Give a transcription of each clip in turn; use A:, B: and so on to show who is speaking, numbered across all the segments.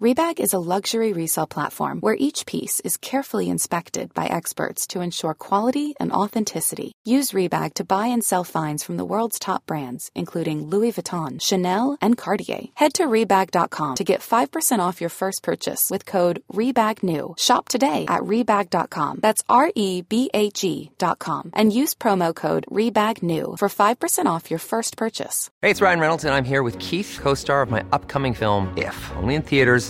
A: Rebag is a luxury resale platform where each piece is carefully inspected by experts to ensure quality and authenticity. Use Rebag to buy and sell finds from the world's top brands, including Louis Vuitton, Chanel, and Cartier. Head to Rebag.com to get 5% off your first purchase with code REBAGNEW. Shop today at Rebag.com. That's R E B A G.com. And use promo code REBAGNEW for 5% off your first purchase.
B: Hey, it's Ryan Reynolds, and I'm here with Keith, co star of my upcoming film, If, only in theaters,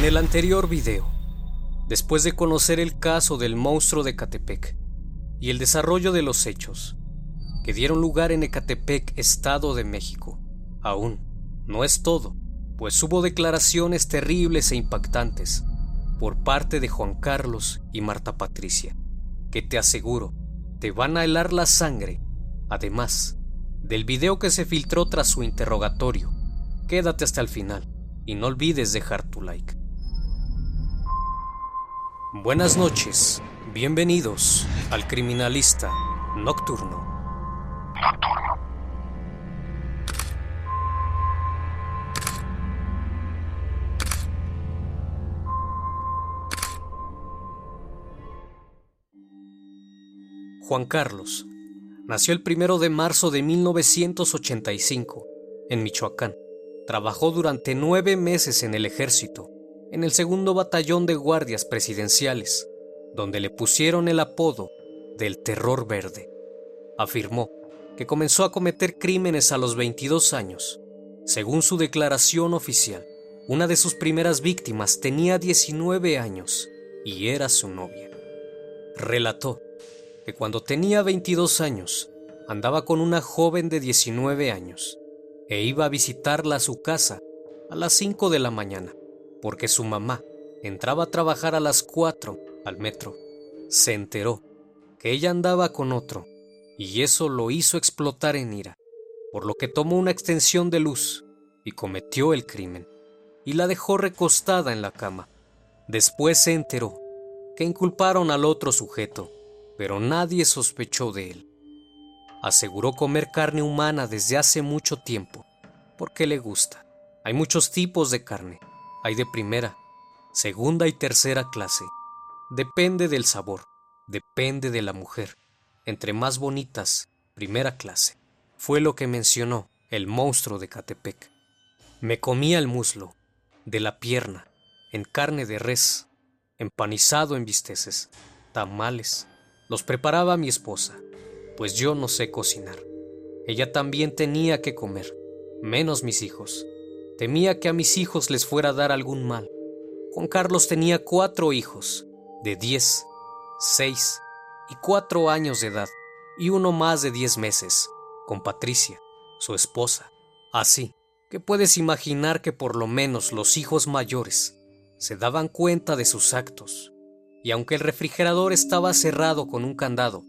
C: En el anterior video, después de conocer el caso del monstruo de Catepec y el desarrollo de los hechos que dieron lugar en Ecatepec, Estado de México, aún no es todo, pues hubo declaraciones terribles e impactantes por parte de Juan Carlos y Marta Patricia, que te aseguro te van a helar la sangre, además del video que se filtró tras su interrogatorio. Quédate hasta el final y no olvides dejar tu like. Buenas noches, bienvenidos al Criminalista Nocturno. Juan Carlos nació el primero de marzo de 1985 en Michoacán. Trabajó durante nueve meses en el ejército en el segundo batallón de guardias presidenciales, donde le pusieron el apodo del Terror Verde. Afirmó que comenzó a cometer crímenes a los 22 años. Según su declaración oficial, una de sus primeras víctimas tenía 19 años y era su novia. Relató que cuando tenía 22 años andaba con una joven de 19 años e iba a visitarla a su casa a las 5 de la mañana porque su mamá entraba a trabajar a las 4 al metro. Se enteró que ella andaba con otro y eso lo hizo explotar en ira, por lo que tomó una extensión de luz y cometió el crimen y la dejó recostada en la cama. Después se enteró que inculparon al otro sujeto, pero nadie sospechó de él. Aseguró comer carne humana desde hace mucho tiempo, porque le gusta. Hay muchos tipos de carne, hay de primera, segunda y tercera clase. Depende del sabor, depende de la mujer. Entre más bonitas, primera clase. Fue lo que mencionó el monstruo de Catepec. Me comía el muslo, de la pierna, en carne de res, empanizado en bisteces, tamales. Los preparaba mi esposa, pues yo no sé cocinar. Ella también tenía que comer, menos mis hijos. Temía que a mis hijos les fuera a dar algún mal. Juan Carlos tenía cuatro hijos, de diez, seis y cuatro años de edad, y uno más de diez meses, con Patricia, su esposa. Así que puedes imaginar que por lo menos los hijos mayores se daban cuenta de sus actos, y aunque el refrigerador estaba cerrado con un candado,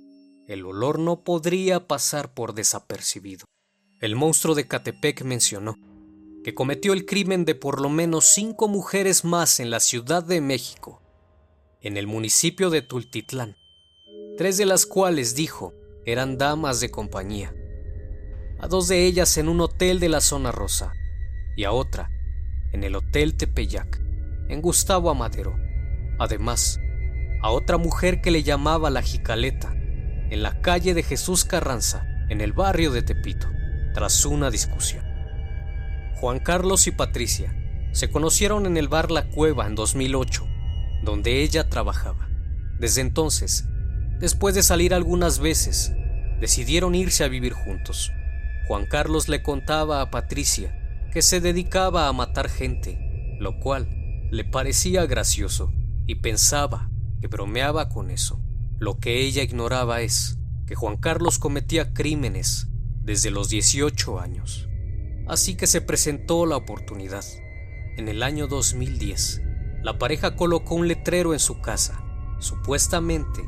C: el olor no podría pasar por desapercibido. El monstruo de Catepec mencionó que cometió el crimen de por lo menos cinco mujeres más en la Ciudad de México, en el municipio de Tultitlán, tres de las cuales dijo eran damas de compañía, a dos de ellas en un hotel de la zona rosa y a otra en el Hotel Tepeyac, en Gustavo Amadero. Además, a otra mujer que le llamaba la Jicaleta, en la calle de Jesús Carranza, en el barrio de Tepito, tras una discusión. Juan Carlos y Patricia se conocieron en el bar La Cueva en 2008, donde ella trabajaba. Desde entonces, después de salir algunas veces, decidieron irse a vivir juntos. Juan Carlos le contaba a Patricia que se dedicaba a matar gente, lo cual le parecía gracioso y pensaba que bromeaba con eso. Lo que ella ignoraba es que Juan Carlos cometía crímenes desde los 18 años. Así que se presentó la oportunidad. En el año 2010, la pareja colocó un letrero en su casa, supuestamente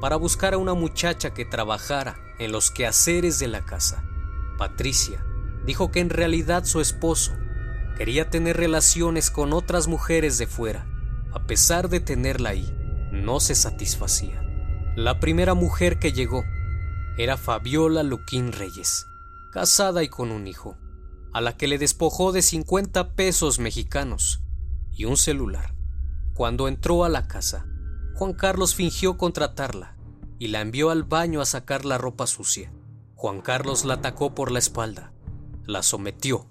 C: para buscar a una muchacha que trabajara en los quehaceres de la casa. Patricia dijo que en realidad su esposo quería tener relaciones con otras mujeres de fuera. A pesar de tenerla ahí, no se satisfacía. La primera mujer que llegó era Fabiola Luquín Reyes, casada y con un hijo, a la que le despojó de 50 pesos mexicanos y un celular. Cuando entró a la casa, Juan Carlos fingió contratarla y la envió al baño a sacar la ropa sucia. Juan Carlos la atacó por la espalda, la sometió,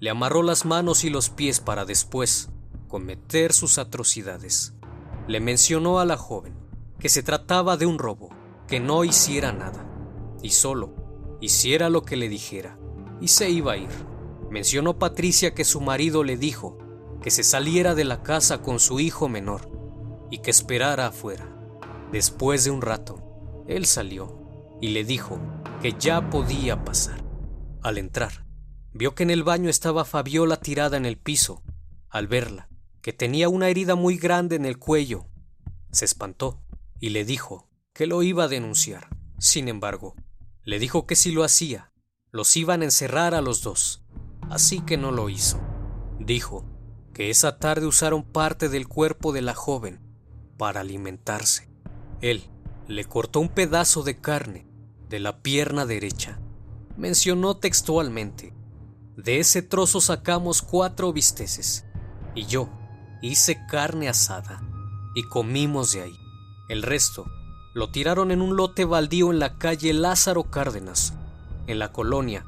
C: le amarró las manos y los pies para después cometer sus atrocidades. Le mencionó a la joven que se trataba de un robo, que no hiciera nada, y solo hiciera lo que le dijera, y se iba a ir. Mencionó Patricia que su marido le dijo que se saliera de la casa con su hijo menor y que esperara afuera. Después de un rato, él salió y le dijo que ya podía pasar. Al entrar, vio que en el baño estaba Fabiola tirada en el piso. Al verla, que tenía una herida muy grande en el cuello, se espantó y le dijo que lo iba a denunciar. Sin embargo, le dijo que si lo hacía, los iban a encerrar a los dos, así que no lo hizo. Dijo que esa tarde usaron parte del cuerpo de la joven para alimentarse. Él le cortó un pedazo de carne de la pierna derecha. Mencionó textualmente, de ese trozo sacamos cuatro bisteces y yo hice carne asada y comimos de ahí. El resto lo tiraron en un lote baldío en la calle Lázaro Cárdenas, en la colonia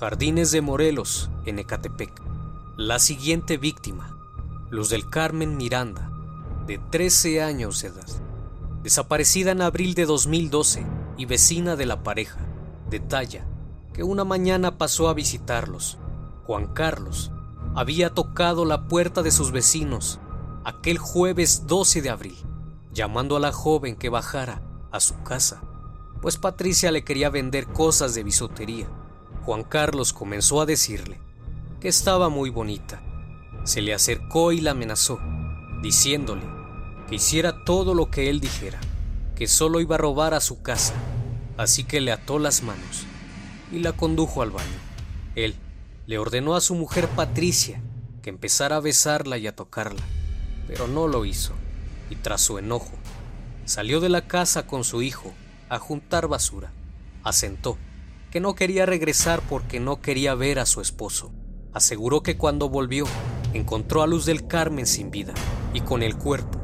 C: Jardines de Morelos, en Ecatepec. La siguiente víctima, Luz del Carmen Miranda, de 13 años de edad, desaparecida en abril de 2012 y vecina de la pareja, detalla que una mañana pasó a visitarlos. Juan Carlos había tocado la puerta de sus vecinos aquel jueves 12 de abril, llamando a la joven que bajara a su casa, pues Patricia le quería vender cosas de bisutería. Juan Carlos comenzó a decirle que estaba muy bonita. Se le acercó y la amenazó, diciéndole que hiciera todo lo que él dijera, que solo iba a robar a su casa, así que le ató las manos y la condujo al baño. Él le ordenó a su mujer Patricia que empezara a besarla y a tocarla, pero no lo hizo, y tras su enojo, salió de la casa con su hijo a juntar basura. Asentó que no quería regresar porque no quería ver a su esposo. Aseguró que cuando volvió, encontró a Luz del Carmen sin vida y con el cuerpo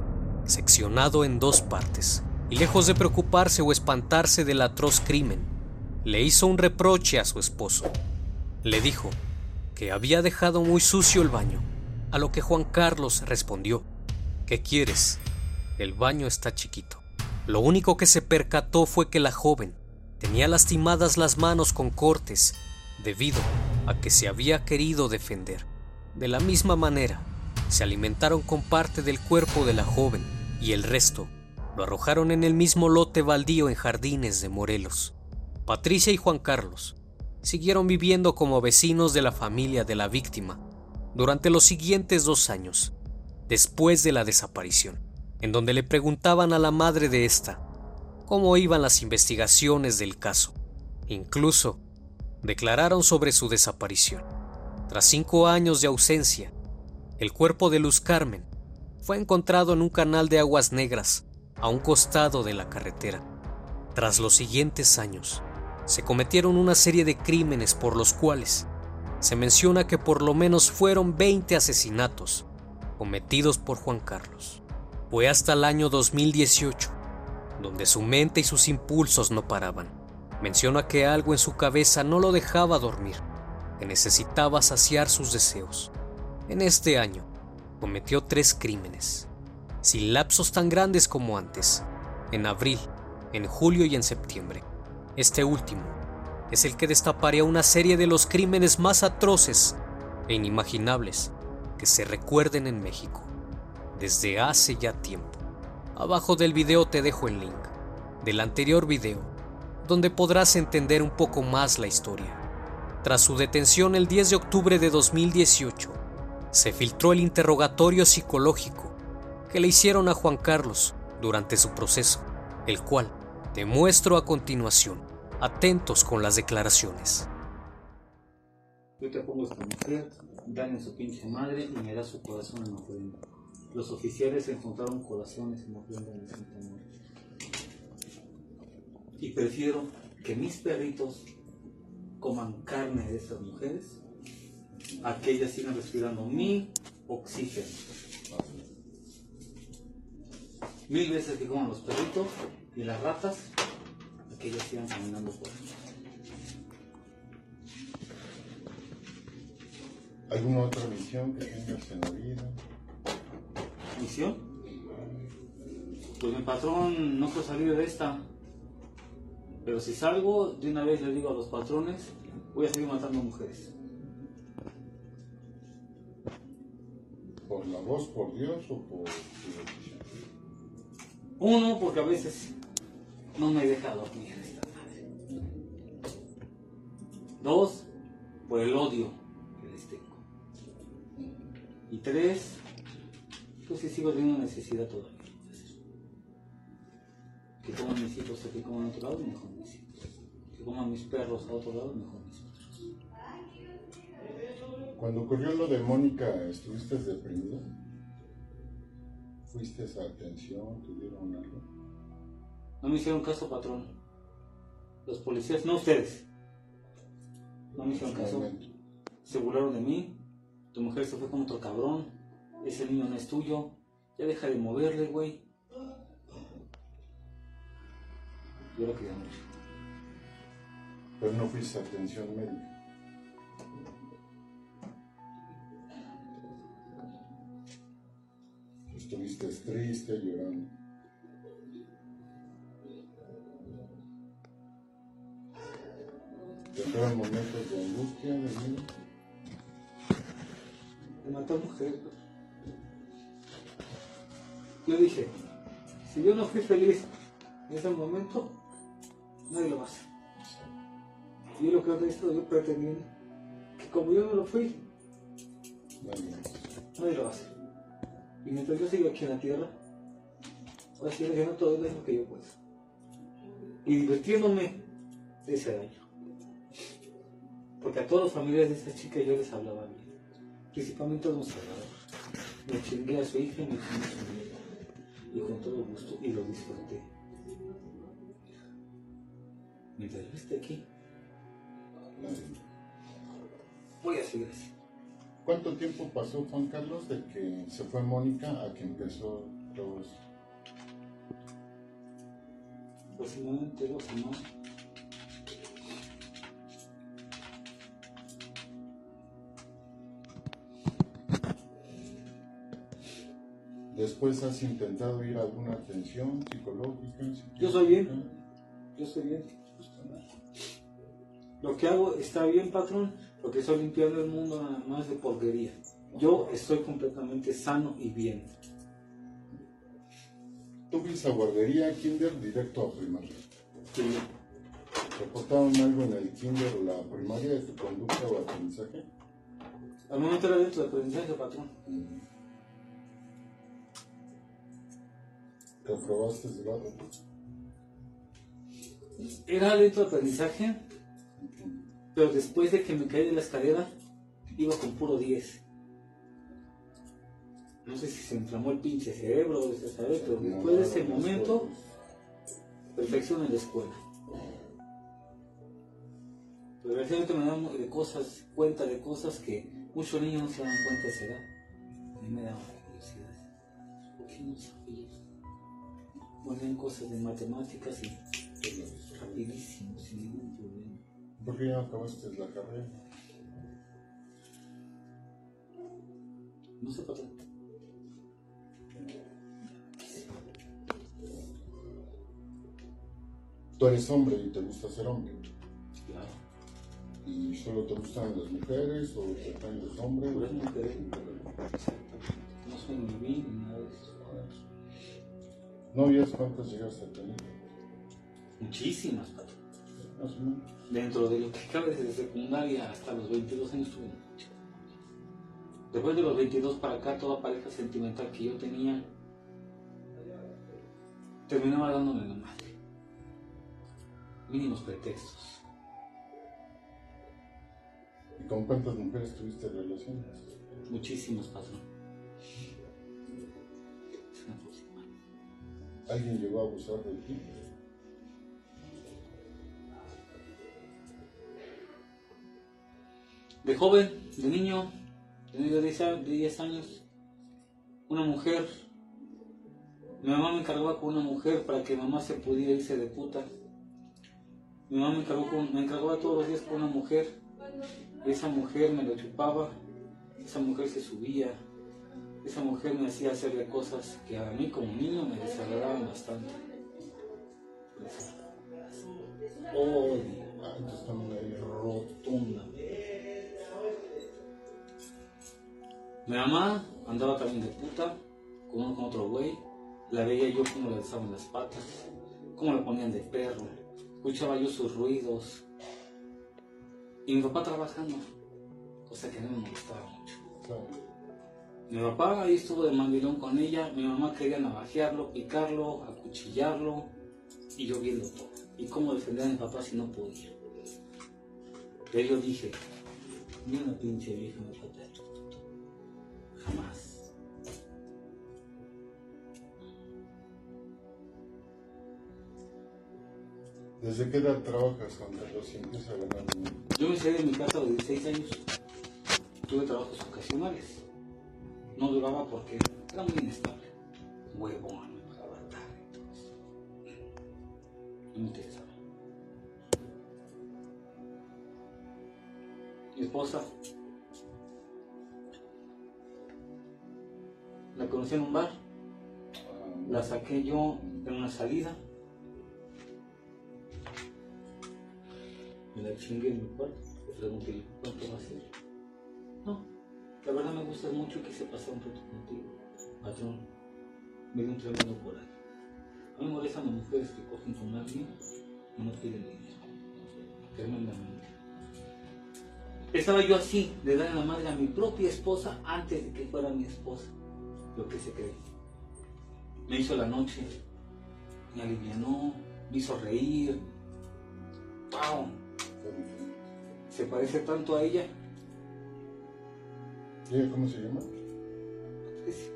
C: seccionado en dos partes, y lejos de preocuparse o espantarse del atroz crimen, le hizo un reproche a su esposo. Le dijo que había dejado muy sucio el baño, a lo que Juan Carlos respondió, ¿qué quieres? El baño está chiquito. Lo único que se percató fue que la joven tenía lastimadas las manos con cortes debido a que se había querido defender. De la misma manera, se alimentaron con parte del cuerpo de la joven y el resto lo arrojaron en el mismo lote baldío en Jardines de Morelos. Patricia y Juan Carlos siguieron viviendo como vecinos de la familia de la víctima durante los siguientes dos años, después de la desaparición, en donde le preguntaban a la madre de esta cómo iban las investigaciones del caso. Incluso declararon sobre su desaparición. Tras cinco años de ausencia, el cuerpo de Luz Carmen fue encontrado en un canal de aguas negras a un costado de la carretera. Tras los siguientes años, se cometieron una serie de crímenes por los cuales se menciona que por lo menos fueron 20 asesinatos cometidos por Juan Carlos. Fue hasta el año 2018 donde su mente y sus impulsos no paraban. Menciona que algo en su cabeza no lo dejaba dormir, que necesitaba saciar sus deseos. En este año, cometió tres crímenes, sin lapsos tan grandes como antes, en abril, en julio y en septiembre. Este último es el que destaparía una serie de los crímenes más atroces e inimaginables que se recuerden en México desde hace ya tiempo. Abajo del video te dejo el link del anterior video, donde podrás entender un poco más la historia. Tras su detención el 10 de octubre de 2018, se filtró el interrogatorio psicológico que le hicieron a Juan Carlos durante su proceso, el cual te muestro a continuación. Atentos con las declaraciones.
D: Yo te pongo esta mujer, dame su pinche madre y me da su corazón en ofrenda. Los oficiales encontraron corazones en el Santa Muerte. Y prefiero que mis perritos coman carne de estas mujeres a que ellas sigan respirando mi oxígeno. Mil veces que coman los perritos y las ratas a que ellas sigan caminando por ahí.
E: ¿Alguna otra misión que tengas en la vida?
D: Misión. Pues mi patrón no puede salir de esta. Pero si salgo, de una vez le digo a los patrones, voy a seguir matando mujeres.
E: ¿Por la voz, por Dios o por?
D: Uno, porque a veces no me deja dormir esta madre. Dos, por el odio que les tengo. Y tres, pues si sigo teniendo necesidad todavía. Que coman mis hijos a que coman a otro lado, mejor mis hijos. Que coman mis perros a otro lado, mejor mis perros.
E: Cuando ocurrió lo de Mónica, ¿estuviste deprimido? ¿Fuiste a atención? ¿Tuvieron algo?
D: No me hicieron caso, patrón. Los policías, no ustedes. No me hicieron caso. Se burlaron de mí. Tu mujer se fue con otro cabrón. Ese niño no es tuyo. Ya deja de moverle, güey. Yo lo quería.
E: Pero no fuiste a atención médica. Estuviste triste, llorando. ¿Tendrán momentos de angustia, de miedo?
D: de matar mujeres. pues. Yo dije, si yo no fui feliz en ese momento, nadie lo va a hacer. Y yo lo que he estado yo pretendiendo, que como yo no lo fui,
E: Nadie
D: lo va a hacer. Y mientras yo siga aquí en la tierra, voy a seguir haciendo todo lo que yo pueda. Y divirtiéndome de ese daño. Porque a todos los familiares de esta chica yo les hablaba bien. Principalmente a los salvadores. Me chingué a su hija y me chingué a su nieta. Y con todo gusto y lo disfruté. Mientras yo esté aquí, voy a seguir así.
E: ¿Cuánto tiempo pasó Juan Carlos de que se fue Mónica a que empezó todo esto?
D: Aproximadamente dos semanas.
E: Después has intentado ir a alguna atención psicológica.
D: Yo soy bien. Yo estoy bien. Lo que hago está bien, patrón, porque estoy limpiando el mundo nada más de porquería. Yo estoy completamente sano y bien.
E: Tú fuiste a guardería, kinder, directo a primaria.
D: Sí.
E: ¿Reportaron algo en el kinder o la primaria de tu conducta o aprendizaje?
D: Al momento era dentro de aprendizaje, patrón.
E: ¿Reprobaste el grado?
D: Era dentro de aprendizaje, pero después de que me caí de la escalera, iba con puro 10. No sé si se inflamó el pinche cerebro sabe, pero después de ese momento, perfección en la escuela. Pero realmente me damos de cosas, cuenta de cosas que muchos niños no se dan cuenta de esa edad. A mí me daba curiosidad. ¿Por qué no sabía? Ponían cosas de matemáticas y rapidísimo, sin ningún problema.
E: ¿Por qué ya no acabaste la carrera?
D: No sé patrón.
E: Tú eres hombre y te gusta ser hombre.
D: Claro.
E: ¿Y solo te gustan las mujeres o te gustan los hombres?
D: Puras mujeres. No soy ni bi ni nada de eso.
E: ¿Novias cuántas llegaste a tener?
D: Muchísimas,
E: menos.
D: Dentro de lo que cabe desde secundaria hasta los 22 años tuve muchas. Después de los 22 para acá, toda pareja sentimental que yo tenía terminaba dándome la madre. Mínimos pretextos.
E: ¿Y con cuántas mujeres tuviste relaciones?
D: Muchísimos, patrón.
E: ¿Alguien llegó a abusar de ti?
D: De joven, de niño, de 10 a- de 10 años, una mujer, mi mamá me encargaba con una mujer para que mamá se pudiera irse de puta. Mi mamá me, encargó con- me encargaba todos los días con una mujer, esa mujer me lo chupaba, esa mujer se subía, esa mujer me hacía hacerle cosas que a mí como niño me desagradaban bastante. Odio
E: Ah,
D: rotundamente. Mi mamá andaba también de puta con, con otro güey. La veía yo cómo le alzaban las patas, cómo la ponían de perro. Escuchaba yo sus ruidos. Y mi papá trabajando, cosa que a mí me molestaba mucho.
E: Claro.
D: Mi papá ahí estuvo de mandilón con ella, mi mamá quería navajearlo, picarlo, acuchillarlo, y yo viendo todo. Y cómo defender a mi papá si no podía. Pero yo dije, ni una pinche vieja me esto. Jamás.
E: ¿Desde qué edad trabajas Juan Carlos y empiezas a ganar dinero?
D: Yo me salí de mi casa a los 16 años. Tuve trabajos ocasionales. No duraba porque era muy inestable. Huevón, todo eso. No me interesaba. Mi esposa la conocí en un bar. La saqué yo en una salida. Me la chingué en mi cuarto. Le pregunté, ¿cuánto va a ser? No, la verdad me gustas mucho y quise pasar un rato contigo. Patrón, dio un tremendo coraje. A mí me molestan las mujeres que cogen con alguien y no piden dinero. Tremendamente. Estaba yo así, de darle la madre a mi propia esposa antes de que fuera mi esposa. Lo que se cree. Me hizo la noche, me alivianó, me hizo reír. ¡Pau! Se parece tanto a ella.
E: ¿Y cómo se llama?
D: Patricia.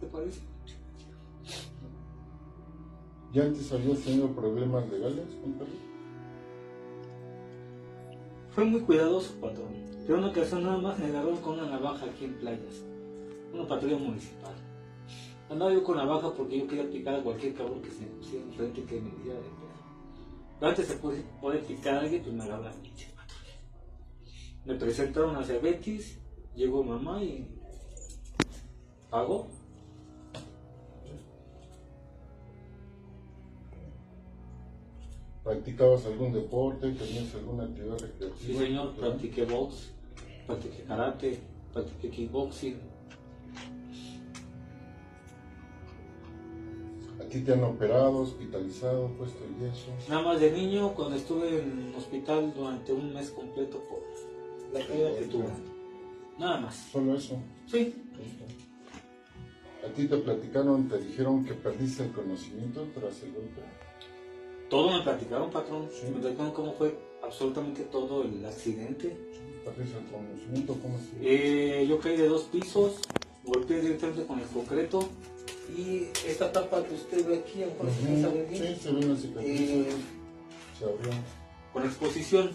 D: Se parece mucho.
E: ¿Ya antes habías tenido problemas legales, Carlos?
D: Fue muy cuidadoso, patrón. Pero una ocasión nada más me agarró con una navaja aquí en playas. Una patrulla municipal. Andaba yo con navaja porque yo quería picar a cualquier cabrón que se me pusiera enfrente que me diera de pedo. Pero antes de poder, picar a alguien, pues me agarró la patrulla. Me presentaron hacia Betis, llegó mamá y pagó.
E: ¿Practicabas algún deporte? ¿Tenías alguna actividad recreativa?
D: Sí, señor, practiqué box, practiqué karate, practiqué kickboxing.
E: ¿A ti te han operado, hospitalizado, puesto el yeso?
D: Nada más de niño, cuando estuve en hospital durante un mes completo por la caída que tuve. Nada más.
E: Solo eso.
D: Sí,
E: ¿A ti te platicaron, te dijeron que perdiste el conocimiento tras el golpe?
D: todo me platicaron, patrón.
E: Sí.
D: Me platicaron cómo fue absolutamente todo el accidente.
E: ¿Perdiste el conocimiento? ¿Cómo estuvo?
D: Eh, yo caí de dos pisos, golpeé directamente con el concreto y esta tapa que usted ve aquí, mejor se sabe bien,
E: Sí, se ve una cicatriz.
D: eh,
E: Se abrió.
D: con exposición.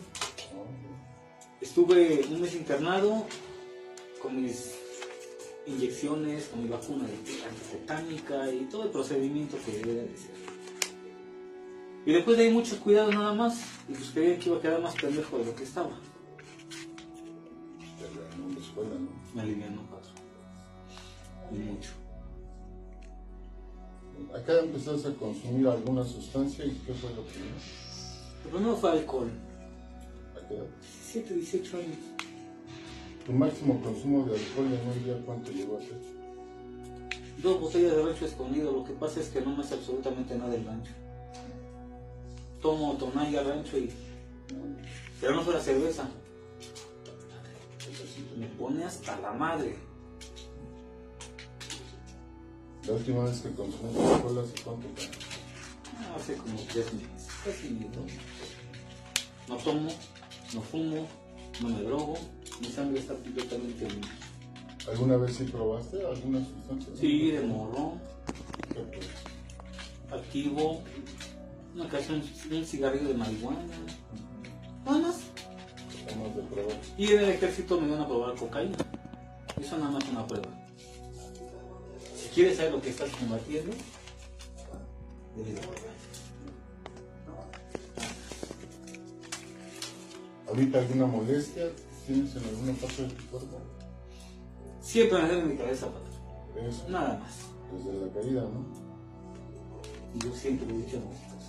D: Estuve un mes internado con mis inyecciones, con mi vacuna antitetánica y todo el procedimiento que debe de ser. Y después de ahí muchos cuidados nada más, y pues creía que iba a quedar más pendejo de lo que estaba.
E: Una escuela, ¿no?
D: Me alivianó, patrón. Y mucho.
E: Acá empezaste a consumir alguna sustancia y ¿qué fue lo primero?
D: Lo primero fue alcohol.
E: ¿A qué edad?
D: 17, 18 años.
E: Tu máximo consumo de alcohol en un día, ¿cuánto llegó a ser?
D: Dos botellas de rancho escondido. Lo que pasa es que no me hace absolutamente nada el rancho. Tomo tonalla rancho y. Pero no fuera cerveza. Me pone hasta la madre.
E: La última vez que consumiste alcohol hace cuánto tiempo?
D: Ah, Hace como tres meses. Casi ni dos. No tomo, no fumo, no me drogo. Mi sangre está completamente limpia.
E: ¿Alguna vez sí probaste alguna sustancia?
D: Sí, de morro, activo, una ocasión un cigarrillo de marihuana. Nada más.
E: De probar.
D: Y en el ejército me iban a probar cocaína. Eso nada más una prueba. Si quieres saber lo que estás combatiendo, debes
E: ¿Ahorita alguna molestia tienes en alguna parte de tu cuerpo?
D: Siempre me duele en mi cabeza, patrón.
E: Eso,
D: Nada más.
E: desde la caída, ¿no?
D: Y yo siempre he dicho a mis hijos.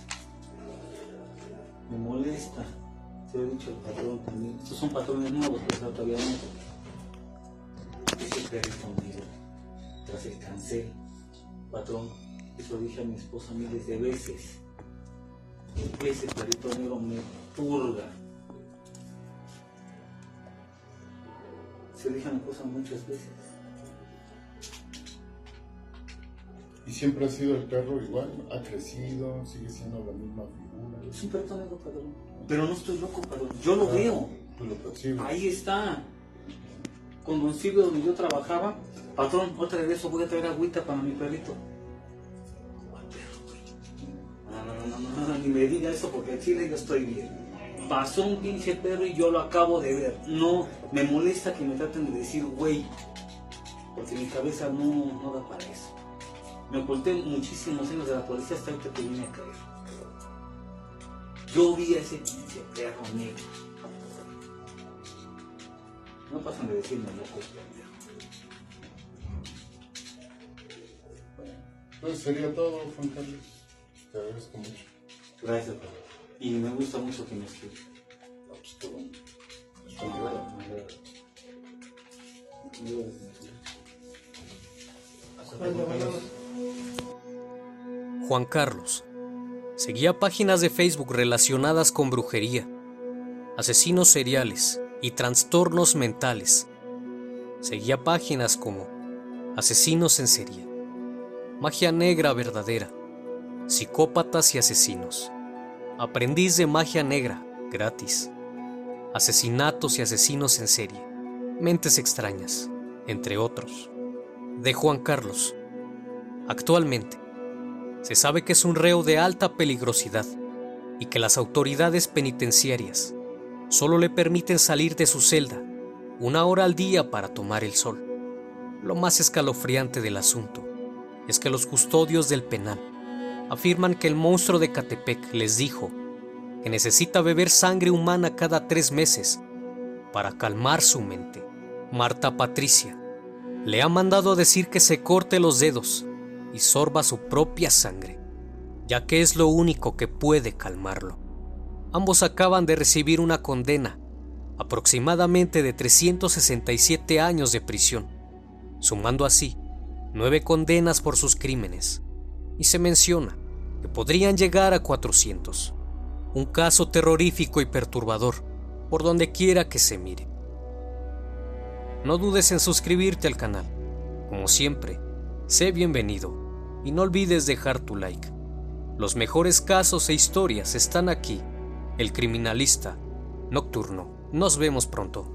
D: Me molesta. Se lo he dicho al patrón también. Estos son patrones nuevos, pero todavía no. Ese perrito negro. Tras el cancel. Patrón, eso dije a mi esposa miles de veces. Ese perrito negro me purga. Se dije a mi esposa muchas veces.
E: ¿Y siempre ha sido el perro igual? ¿Ha crecido? ¿Sigue siendo la misma figura?
D: Es un perrito negro, patrón. Pero no estoy loco, patrón. Yo lo veo.
E: Tú lo percibes.
D: Ahí está. Con Don Silvio, donde yo trabajaba, patrón, otra vez eso voy a traer agüita para mi perrito. No, no, no, no, no, ni me diga eso porque en Chile yo estoy bien. Pasó un pinche perro y yo lo acabo de ver. No, me molesta que me traten de decir güey, porque mi cabeza no, no da para eso. Me oculté muchísimos años de la policía hasta que vine a caer. Yo vi a ese pinche perro negro. No pasan de decirme loco, pendejo.
E: Entonces sería todo, Juan Carlos. Te agradezco mucho.
D: Gracias, papá. Y me gusta mucho que me.
E: No, pues qué bueno.
D: Carlos.
C: Juan Carlos seguía páginas de Facebook relacionadas con brujería, asesinos seriales y trastornos mentales. Seguía páginas como Asesinos en serie, Magia Negra Verdadera, Psicópatas y Asesinos, Aprendiz de Magia Negra, gratis, Asesinatos y Asesinos en serie, Mentes extrañas, entre otros. De Juan Carlos. Actualmente, se sabe que es un reo de alta peligrosidad y que las autoridades penitenciarias solo le permiten salir de su celda una hora al día para tomar el sol. Lo más escalofriante del asunto es que los custodios del penal afirman que el monstruo de Catepec les dijo que necesita beber sangre humana cada tres meses para calmar su mente. Marta Patricia le ha mandado a decir que se corte los dedos y sorba su propia sangre, ya que es lo único que puede calmarlo. Ambos acaban de recibir una condena, aproximadamente de 367 años de prisión, sumando así nueve condenas por sus crímenes, y se menciona que podrían llegar a 400. Un caso terrorífico y perturbador, por donde quiera que se mire. No dudes en suscribirte al canal. Como siempre, sé bienvenido y no olvides dejar tu like. Los mejores casos e historias están aquí. El criminalista nocturno. Nos vemos pronto.